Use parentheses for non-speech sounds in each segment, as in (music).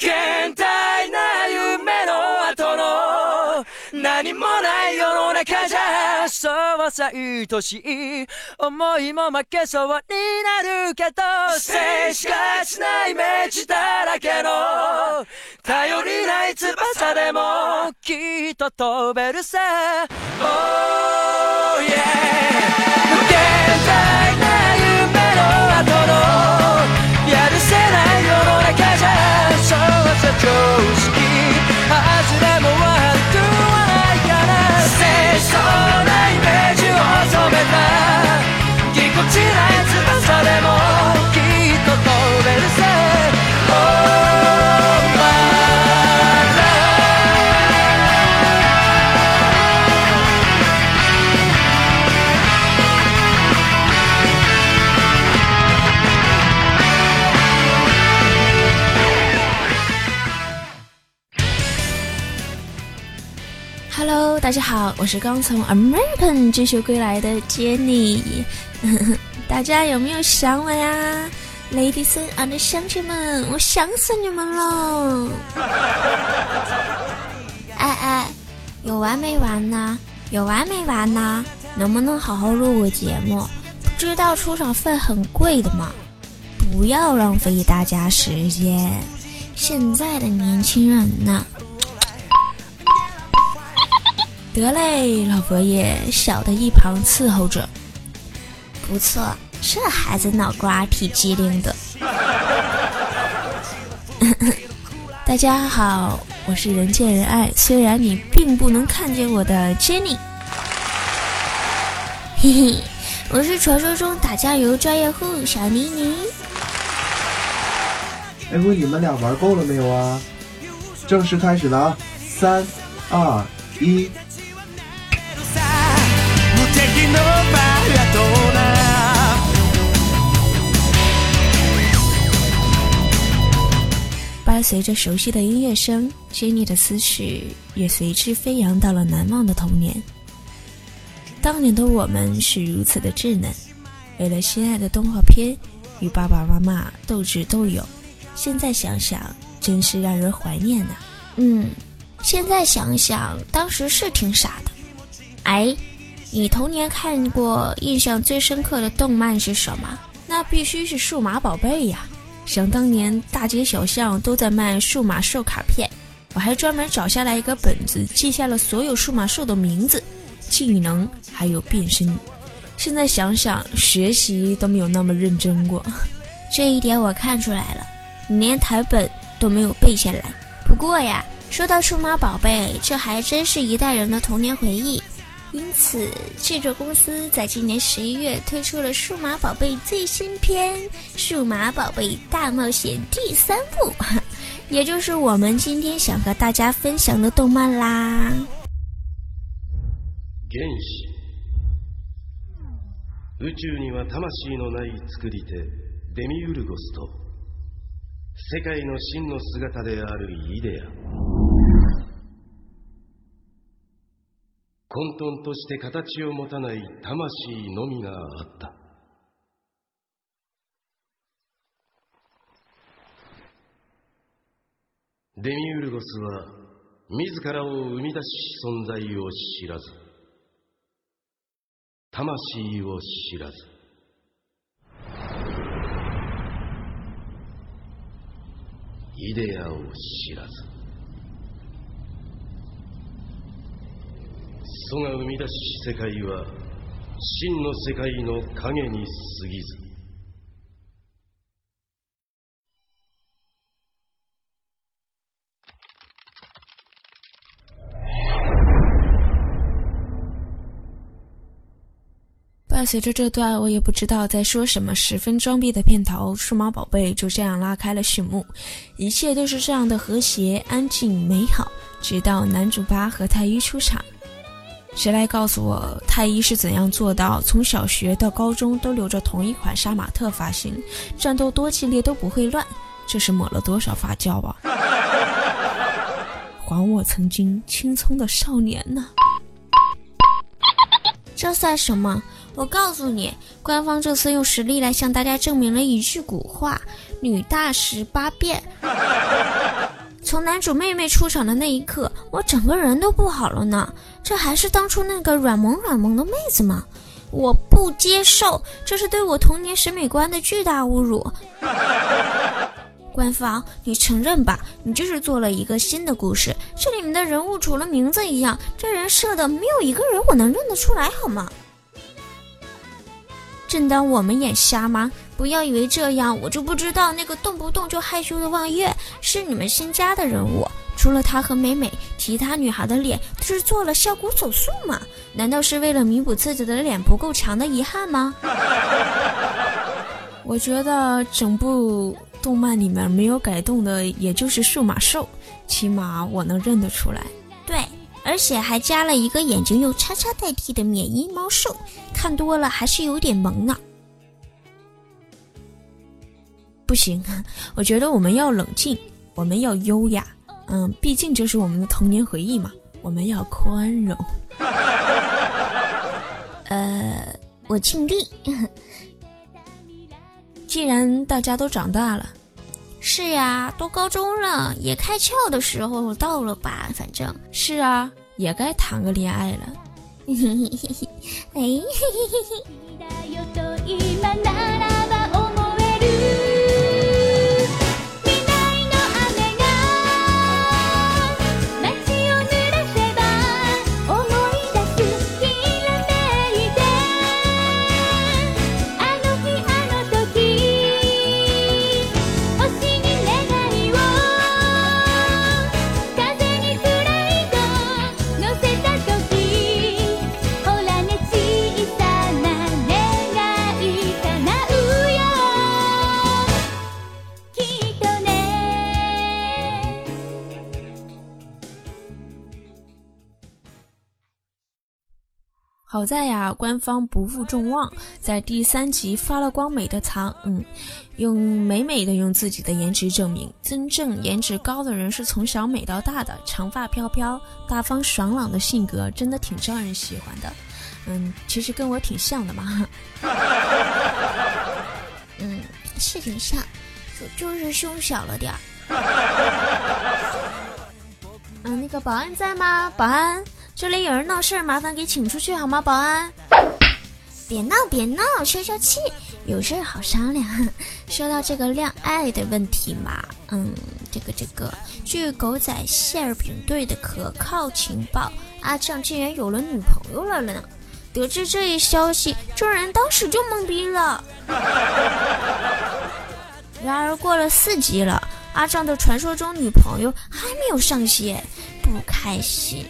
限大な夢の後の何もない世の中じゃそうはさ愛しい思いも負けそうになるけど静しがちなイメージだらけの頼りない翼でもきっと飛べるさ。Oh yeah 無限大な大家好，我是刚从 American 追求归来的 Jenny，(laughs) 大家有没有想我呀？Ladies and 乡亲们，我想死你们了！(laughs) 哎哎，有完没完呢？有完没完呢？能不能好好录个节目？不知道出场费很贵的吗？不要浪费大家时间。现在的年轻人呐，得嘞，老佛爷小的一旁伺候着。不错，这孩子脑瓜挺机灵的。(laughs) 大家好，我是人见人爱，虽然你并不能看见我的 Jenny。(laughs) 嘿嘿，我是传说中打酱油专业户小妮妮。哎，不你们俩玩够了没有啊？正式开始了啊！三、二、一。随着熟悉的音乐声，Jenny 的思绪也随之飞扬到了难忘的童年。当年的我们是如此的稚嫩，为了心爱的动画片与爸爸妈妈斗智斗勇。现在想想，真是让人怀念呐、嗯，现在想想，当时是挺傻的。哎，你童年看过印象最深刻的动漫是什么？那必须是数码宝贝呀！想当年，大街小巷都在卖数码兽卡片，我还专门找下来一个本子，记下了所有数码兽的名字、技能，还有变身。现在想想，学习都没有那么认真过。(laughs) 这一点我看出来了，你连台本都没有背下来。不过呀，说到数码宝贝，这还真是一代人的童年回忆。因此，制作公司在今年十一月推出了《数码宝贝》最新篇《数码宝贝大冒险》第三部，(laughs) 也就是我们今天想和大家分享的动漫啦。原子宇宙には魂のない作り手デミウルゴスと世界の真の姿であるイデア 混沌として形を持たない魂のみがあった。デミウルゴスは自らを生み出し存在を知らず。魂を知らず。イデアを知らず。祖が生み出し世界は真の世界の影に過ぎず伴随着这段我也不知道在说什么，十分装逼的片头，数码宝贝就这样拉开了序幕，一切都是这样的和谐、安静、美好，直到男主八和太一出场。 谁来告诉我太一是怎样做到从小学到高中都留着同一款杀马特发型，战斗多激烈都不会乱？这是抹了多少发胶啊！(laughs) 还我曾经青葱的少年呢！这算什么？我告诉你，官方这次用实力来向大家证明了一句古话：“女大十八变。”从男主妹妹出场的那一刻，我整个人都不好了呢。这还是当初那个软萌软萌的妹子吗？我不接受，这是对我童年审美观的巨大侮辱。(laughs) 官方，你承认吧？你就是做了一个新的故事，这里面的人物除了名字一样，这人设的没有一个人我能认得出来，好吗？正当我们眼瞎吗？不要以为这样我就不知道那个动不动就害羞的望月是你们新加的人物。除了他和美美，其他女孩的脸都是做了削骨手术吗？难道是为了弥补自己的脸不够长的遗憾吗？(laughs) 我觉得整部动漫里面没有改动的，也就是数码兽，起码我能认得出来。对，而且还加了一个眼睛用叉叉代替的免疫猫兽，看多了还是有点萌呢。不行，(laughs) 我觉得我们要冷静，我们要优雅。嗯，毕竟这是我们的童年回忆嘛，我们要宽容。(laughs) 呃，我尽力。(laughs) 既然大家都长大了，是呀，都高中了，也开窍的时候到了吧？反正是啊，也该谈个恋爱了。(laughs) 哎。好在呀，官方不负众望，在第三集发了光美的糖，嗯，用美美的用自己的颜值证明，真正颜值高的人是从小美到大的，长发飘飘、大方爽朗的性格，真的挺招人喜欢的。嗯，其实跟我挺像的嘛。(laughs) 嗯，是挺像，就就是胸小了点儿。嗯，那个保安在吗？保安。这里有人闹事，麻烦给请出去好吗？保安，别闹别闹，消消气，有事好商量。(laughs) 说到这个恋爱的问题嘛，嗯，这个这个，据狗仔馅饼队的可靠情报，阿正竟然有了女朋友了呢。得知这一消息，众人当时就懵逼了。(laughs) 然而过了四集了，阿正的传说中女朋友还没有上线，不开心。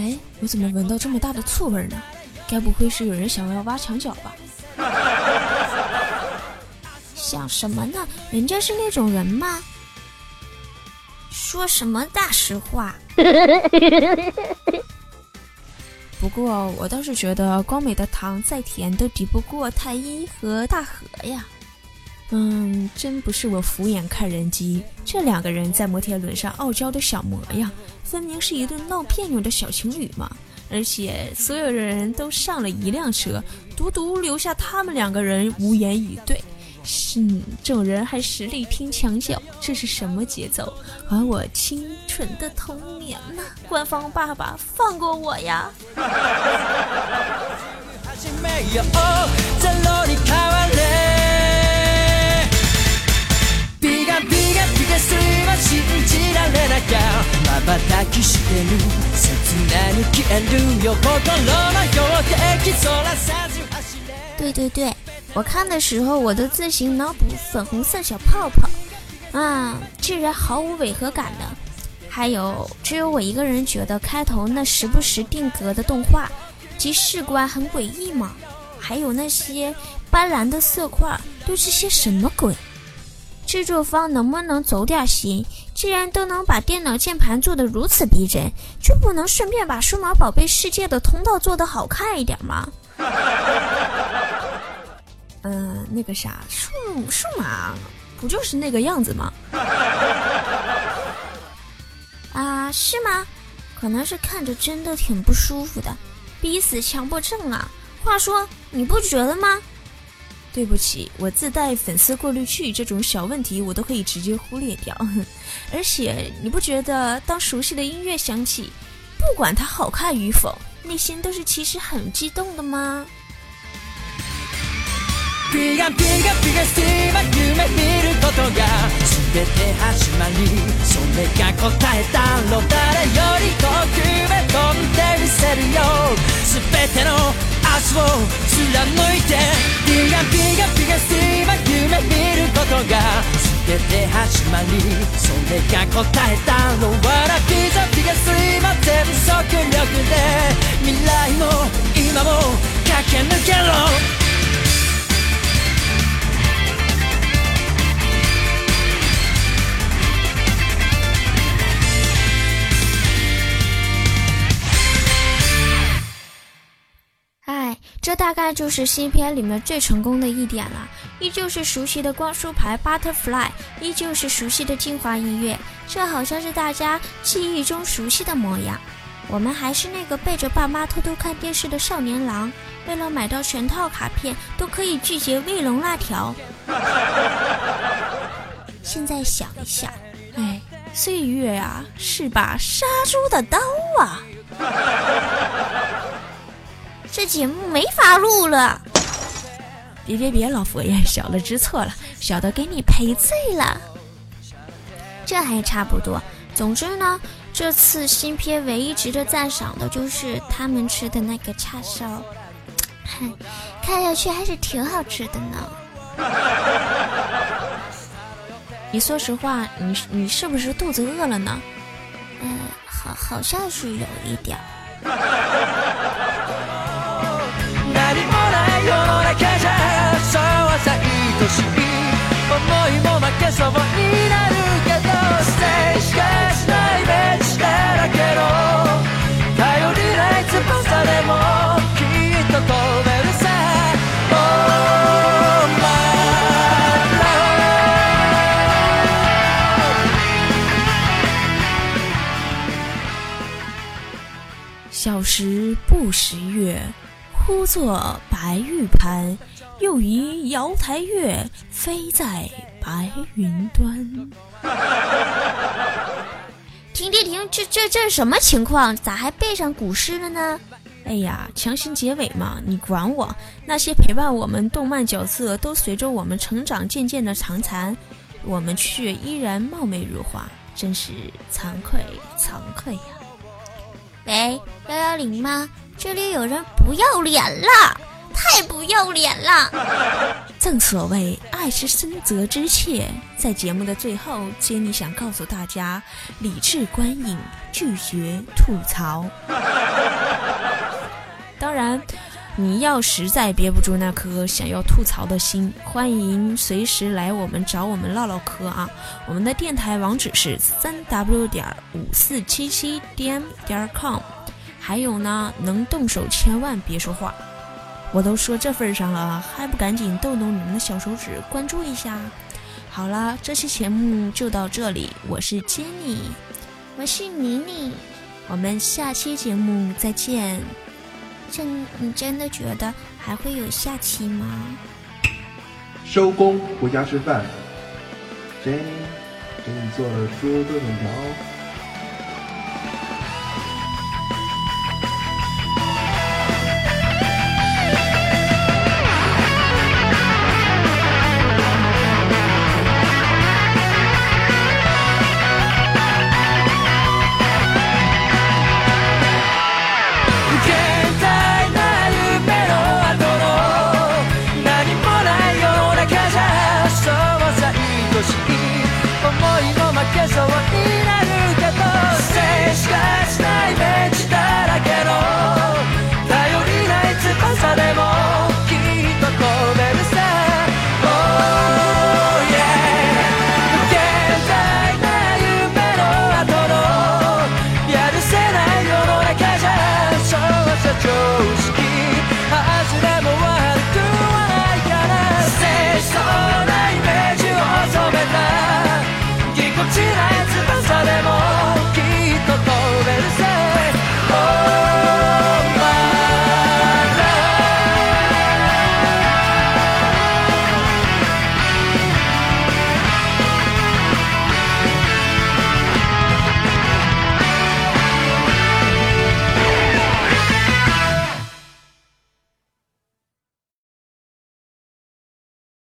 哼。哎，我怎么闻到这么大的醋味呢？该不会是有人想要挖墙脚吧？(laughs) 想什么呢？人家是那种人吗？说什么大实话？(laughs) 不过我倒是觉得光美的糖再甜都抵不过太一和大河呀。嗯，真不是我俯眼看人机，这两个人在摩天轮上傲娇的小模样，分明是一对闹别扭的小情侣嘛！而且所有的人都上了一辆车，独独留下他们两个人无言以对。是，众人还实力拼墙角，这是什么节奏？还我清纯的童年呢！官方爸爸，放过我呀！(laughs) 对对对，我看的时候我都自行脑补粉红色小泡泡，啊，竟然毫无违和感的。还有，只有我一个人觉得开头那时不时定格的动画及视观很诡异吗？还有那些斑斓的色块都是些什么鬼？制作方能不能走点心？既然都能把电脑键盘做得如此逼真，就不能顺便把数码宝贝世界的通道做得好看一点吗？嗯，(laughs) 那个啥，数数码不就是那个样子吗？(laughs) 啊，是吗？可能是看着真的挺不舒服的，逼死强迫症啊！话说，你不觉得吗？对不起，我自带粉丝过滤器，这种小问题我都可以直接忽略掉。(laughs) 而且，你不觉得当熟悉的音乐响起，不管它好看与否，内心都是其实很激动的吗？を貫いてビガビガビガスティーは夢見ることが全て始まりそれが答えたのわらピザビガスティーは全速力で未来も今も駆け抜けろ这大概就是新片里面最成功的一点了。依旧是熟悉的光束牌 Butterfly，依旧是熟悉的精华音乐，这好像是大家记忆中熟悉的模样。我们还是那个背着爸妈偷偷看电视的少年郎，为了买到全套卡片都可以拒绝卫龙辣条。现在想一想，哎，岁月啊，是把杀猪的刀啊！这节目没法录了。别别别，老佛爷，小的知错了，小的给你赔罪了。这还差不多。总之呢，这次新片唯一值得赞赏的就是他们吃的那个叉烧，嗨，(laughs) 看上去还是挺好吃的呢。(laughs) 你说实话，你你是不是肚子饿了呢？嗯，好，好像是有一点 (laughs) しい思いも負けそうになるけど静しかしない道だらけの頼りない翼でもきっと飛べるさ。Oh my love 小时不识月，呼作白玉盘，又疑瑶台月，飞在白云端。(laughs) 停停停！这这这是什么情况？咋还背上古诗了呢？哎呀，强行结尾嘛，你管我！那些陪伴我们动漫角色都随着我们成长渐渐的长残，我们却依然貌美如花，真是惭愧惭愧呀、喂，幺幺零吗？这里有人不要脸了，太不要脸了！正所谓爱是深责之切，在节目的最后，杰尼想告诉大家：理智观影，拒绝吐槽。当然，你要实在憋不住那颗想要吐槽的心，欢迎随时来我们找我们唠唠嗑啊！我们的电台网址是三 w 点五四七七 dm 点 com。还有呢，能动手千万别说话。我都说这份上了，还不赶紧动动你们的小手指关注一下？好了，这期节目就到这里，我是 Jenny，我是妮妮，我们下期节目再见。真，你真的觉得还会有下期吗？收工，回家吃饭。Jenny，给你做了猪炖粉条。